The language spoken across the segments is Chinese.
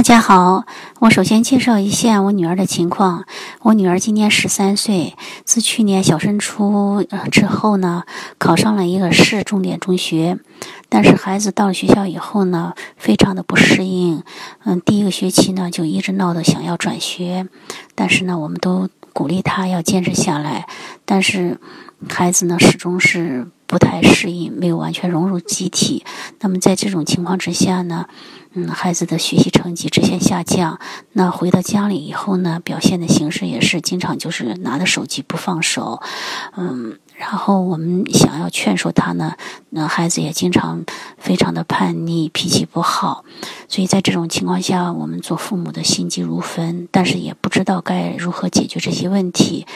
大家好，我首先介绍一下我女儿的情况。我女儿今年十三岁，自去年小升初之后呢，考上了一个市重点中学。但是孩子到了学校以后呢，非常的不适应。嗯，第一个学期呢，就一直闹得想要转学。但是呢，我们都鼓励他要坚持下来。但是孩子呢，始终是不太适应，没有完全融入集体。那么在这种情况之下呢？嗯，孩子的学习成绩直线下降。那回到家里以后呢，表现的形式也是经常就是拿着手机不放手。嗯，然后我们想要劝说他呢，那孩子也经常非常的叛逆，脾气不好。所以在这种情况下，我们做父母的心急如焚，但是也不知道该如何解决这些问题。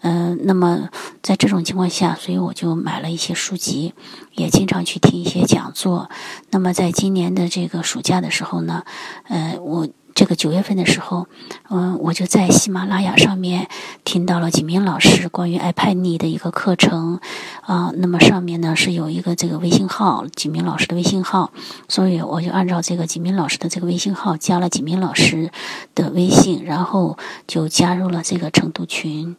嗯，那么在这种情况下，所以我就买了一些书籍，也经常去听一些讲座。那么在今年的这个暑假的时候呢，呃，我这个九月份的时候，嗯，我就在喜马拉雅上面听到了几名老师关于爱叛逆的一个课程，啊，那么上面呢是有一个这个微信号，几名老师的微信号，所以我就按照这个几名老师的这个微信号加了几名老师的微信，然后就加入了这个成都群。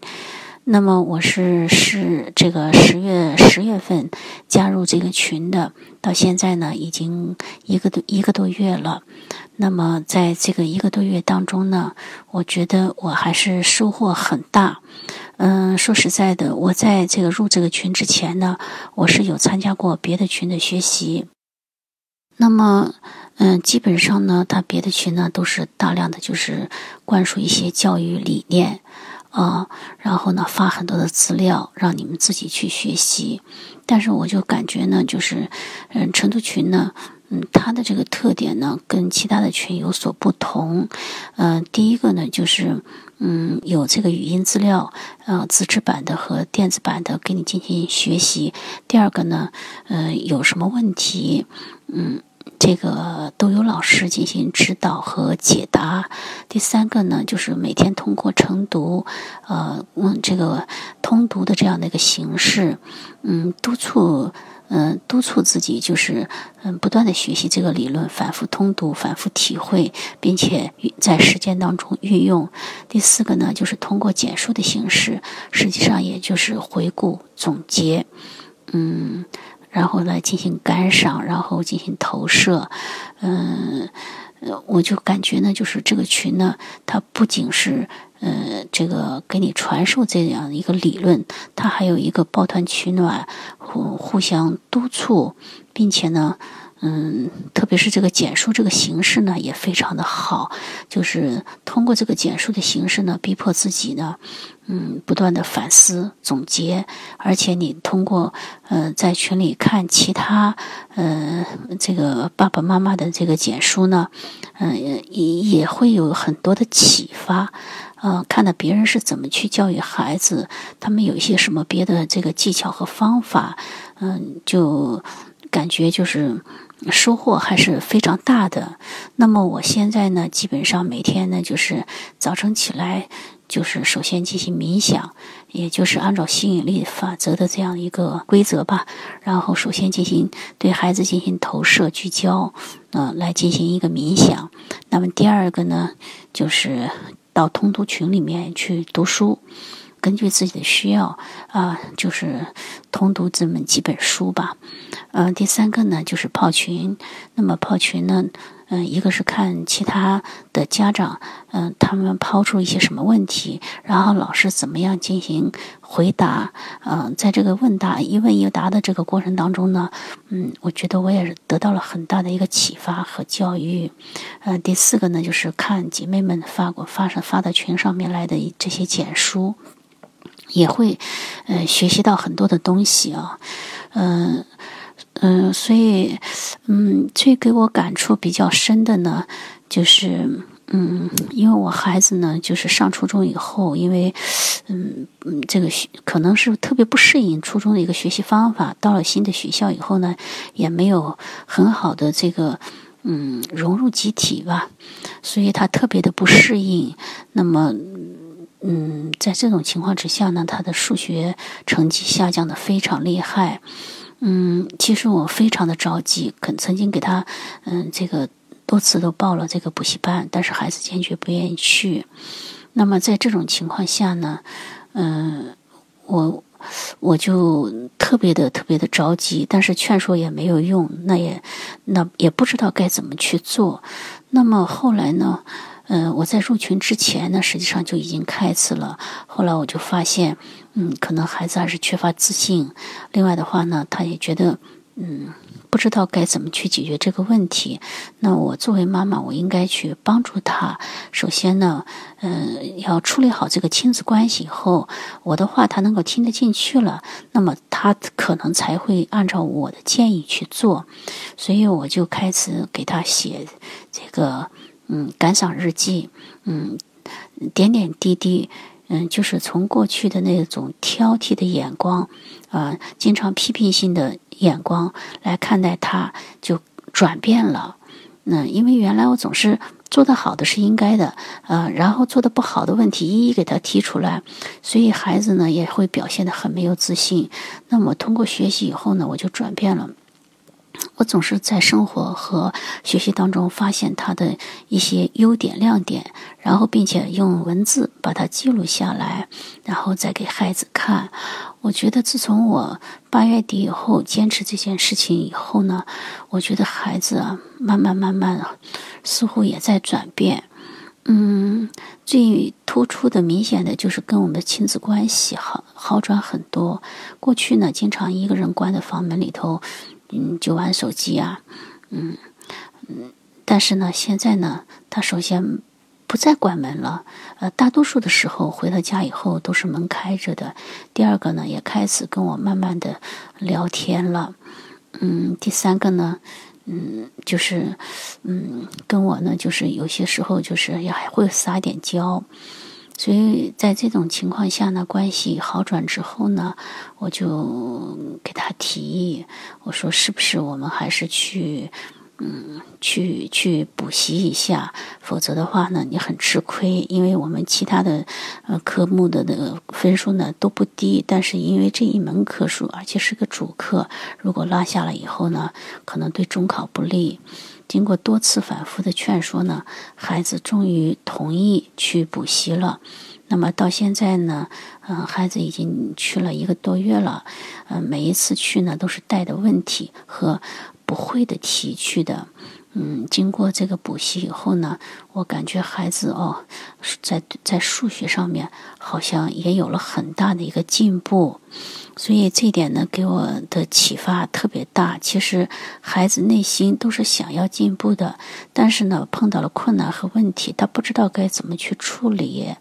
那么我是是这个十月十月份加入这个群的，到现在呢已经一个多一个多月了。那么在这个一个多月当中呢，我觉得我还是收获很大。嗯，说实在的，我在这个入这个群之前呢，我是有参加过别的群的学习。那么，嗯，基本上呢，他别的群呢都是大量的就是灌输一些教育理念。啊，然后呢，发很多的资料让你们自己去学习，但是我就感觉呢，就是，嗯，成都群呢，嗯，它的这个特点呢，跟其他的群有所不同。嗯，第一个呢，就是，嗯，有这个语音资料，呃，纸质版的和电子版的给你进行学习。第二个呢，嗯，有什么问题，嗯。这个都有老师进行指导和解答。第三个呢，就是每天通过晨读，呃，嗯，这个通读的这样的一个形式，嗯，督促，嗯，督促自己，就是嗯，不断的学习这个理论，反复通读，反复体会，并且在实践当中运用。第四个呢，就是通过简述的形式，实际上也就是回顾总结，嗯。然后来进行感赏，然后进行投射，嗯，我就感觉呢，就是这个群呢，它不仅是呃这个给你传授这样一个理论，它还有一个抱团取暖，互互相督促，并且呢。嗯，特别是这个简述这个形式呢，也非常的好。就是通过这个简述的形式呢，逼迫自己呢，嗯，不断的反思总结。而且你通过呃在群里看其他呃这个爸爸妈妈的这个简书呢，嗯，也也会有很多的启发。呃，看到别人是怎么去教育孩子，他们有一些什么别的这个技巧和方法，嗯，就感觉就是。收获还是非常大的。那么我现在呢，基本上每天呢，就是早晨起来，就是首先进行冥想，也就是按照吸引力法则的这样一个规则吧。然后首先进行对孩子进行投射聚焦，嗯，来进行一个冥想。那么第二个呢，就是到通读群里面去读书。根据自己的需要啊，就是通读这么几本书吧。嗯，第三个呢就是泡群。那么泡群呢，嗯，一个是看其他的家长，嗯，他们抛出一些什么问题，然后老师怎么样进行回答。嗯，在这个问答一问一答的这个过程当中呢，嗯，我觉得我也是得到了很大的一个启发和教育。嗯，第四个呢就是看姐妹们发过发上发到群上面来的这些简书。也会，呃，学习到很多的东西啊，嗯嗯，所以，嗯，最给我感触比较深的呢，就是，嗯，因为我孩子呢，就是上初中以后，因为，嗯嗯，这个学可能是特别不适应初中的一个学习方法，到了新的学校以后呢，也没有很好的这个，嗯，融入集体吧，所以他特别的不适应，那么。嗯，在这种情况之下呢，他的数学成绩下降的非常厉害。嗯，其实我非常的着急，肯曾经给他嗯这个多次都报了这个补习班，但是孩子坚决不愿意去。那么在这种情况下呢，嗯，我我就特别的特别的着急，但是劝说也没有用，那也那也不知道该怎么去做。那么后来呢，嗯，我在入群之前呢，实际上就已经开始了。后来我就发现，嗯，可能孩子还是缺乏自信。另外的话呢，他也觉得，嗯。不知道该怎么去解决这个问题，那我作为妈妈，我应该去帮助他。首先呢，嗯，要处理好这个亲子关系以后，我的话他能够听得进去了，那么他可能才会按照我的建议去做。所以我就开始给他写这个，嗯，感赏日记，嗯，点点滴滴。嗯，就是从过去的那种挑剔的眼光，啊，经常批评性的眼光来看待他，就转变了。那因为原来我总是做得好的是应该的，呃，然后做的不好的问题一一给他提出来，所以孩子呢也会表现得很没有自信。那么通过学习以后呢，我就转变了。我总是在生活和学习当中发现他的一些优点亮点，然后并且用文字把它记录下来，然后再给孩子看。我觉得自从我八月底以后坚持这件事情以后呢，我觉得孩子啊，慢慢慢慢似乎也在转变。嗯，最突出的、明显的就是跟我们的亲子关系好好转很多。过去呢，经常一个人关在房门里头。嗯，就玩手机啊，嗯嗯，但是呢，现在呢，他首先不再关门了，呃，大多数的时候回到家以后都是门开着的。第二个呢，也开始跟我慢慢的聊天了，嗯，第三个呢，嗯，就是嗯，跟我呢，就是有些时候就是也还会撒点娇。所以在这种情况下呢，关系好转之后呢，我就给他提议，我说是不是我们还是去，嗯，去去补习一下，否则的话呢，你很吃亏，因为我们其他的呃科目的那个分数呢都不低，但是因为这一门科数，而且是个主课，如果落下了以后呢，可能对中考不利。经过多次反复的劝说呢，孩子终于同意去补习了。那么到现在呢，嗯，孩子已经去了一个多月了。嗯，每一次去呢，都是带的问题和不会的题去的。嗯，经过这个补习以后呢，我感觉孩子哦，在在数学上面好像也有了很大的一个进步。所以这点呢，给我的启发特别大。其实孩子内心都是想要进步的，但是呢，碰到了困难和问题，他不知道该怎么去处理。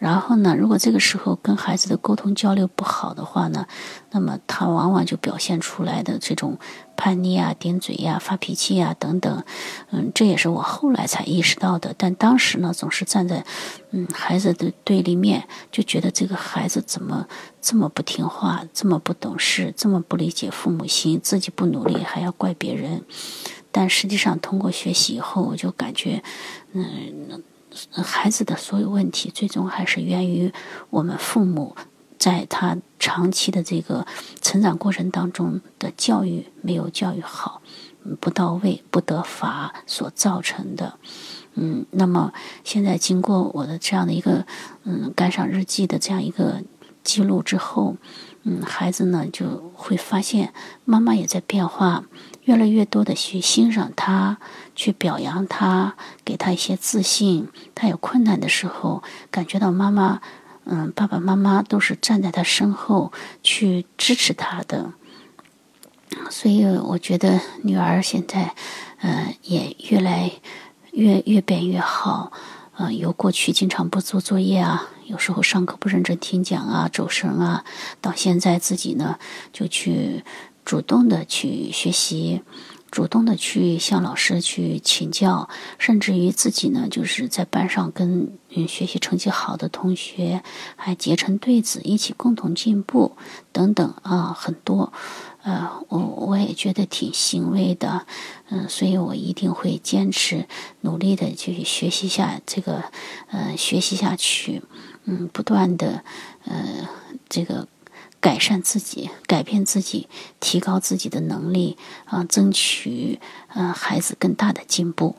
然后呢，如果这个时候跟孩子的沟通交流不好的话呢，那么他往往就表现出来的这种叛逆啊、顶嘴呀、发脾气呀等等。嗯，这也是我后来才意识到的。但当时呢，总是站在嗯孩子的对立面，就觉得这个孩子怎么这么不听话、这么不懂事、这么不理解父母心，自己不努力还要怪别人。但实际上，通过学习以后，我就感觉，嗯。孩子的所有问题，最终还是源于我们父母在他长期的这个成长过程当中的教育没有教育好，不到位、不得法所造成的。嗯，那么现在经过我的这样的一个嗯感赏日记的这样一个记录之后，嗯，孩子呢就会发现妈妈也在变化。越来越多的去欣赏他，去表扬他，给他一些自信。他有困难的时候，感觉到妈妈，嗯，爸爸妈妈都是站在他身后去支持他的。所以我觉得女儿现在，嗯，也越来越越变越好。嗯，由过去经常不做作业啊，有时候上课不认真听讲啊，走神啊，到现在自己呢就去。主动的去学习，主动的去向老师去请教，甚至于自己呢，就是在班上跟嗯学习成绩好的同学还结成对子，一起共同进步等等啊，很多，呃，我我也觉得挺欣慰的，嗯，所以我一定会坚持努力的去学习下这个，呃，学习下去，嗯，不断的，呃，这个。改善自己，改变自己，提高自己的能力啊，争取嗯孩子更大的进步。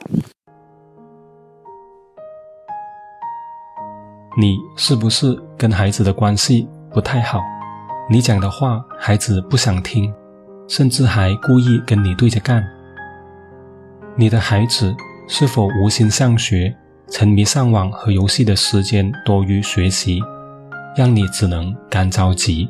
你是不是跟孩子的关系不太好？你讲的话孩子不想听，甚至还故意跟你对着干。你的孩子是否无心上学，沉迷上网和游戏的时间多于学习，让你只能干着急？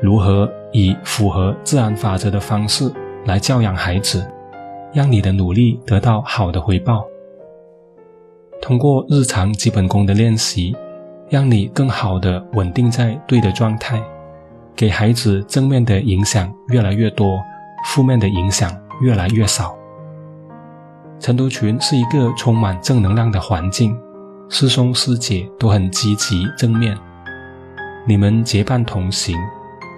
如何以符合自然法则的方式来教养孩子，让你的努力得到好的回报。通过日常基本功的练习。让你更好的稳定在对的状态，给孩子正面的影响越来越多，负面的影响越来越少。晨读群是一个充满正能量的环境，师兄师姐都很积极正面，你们结伴同行，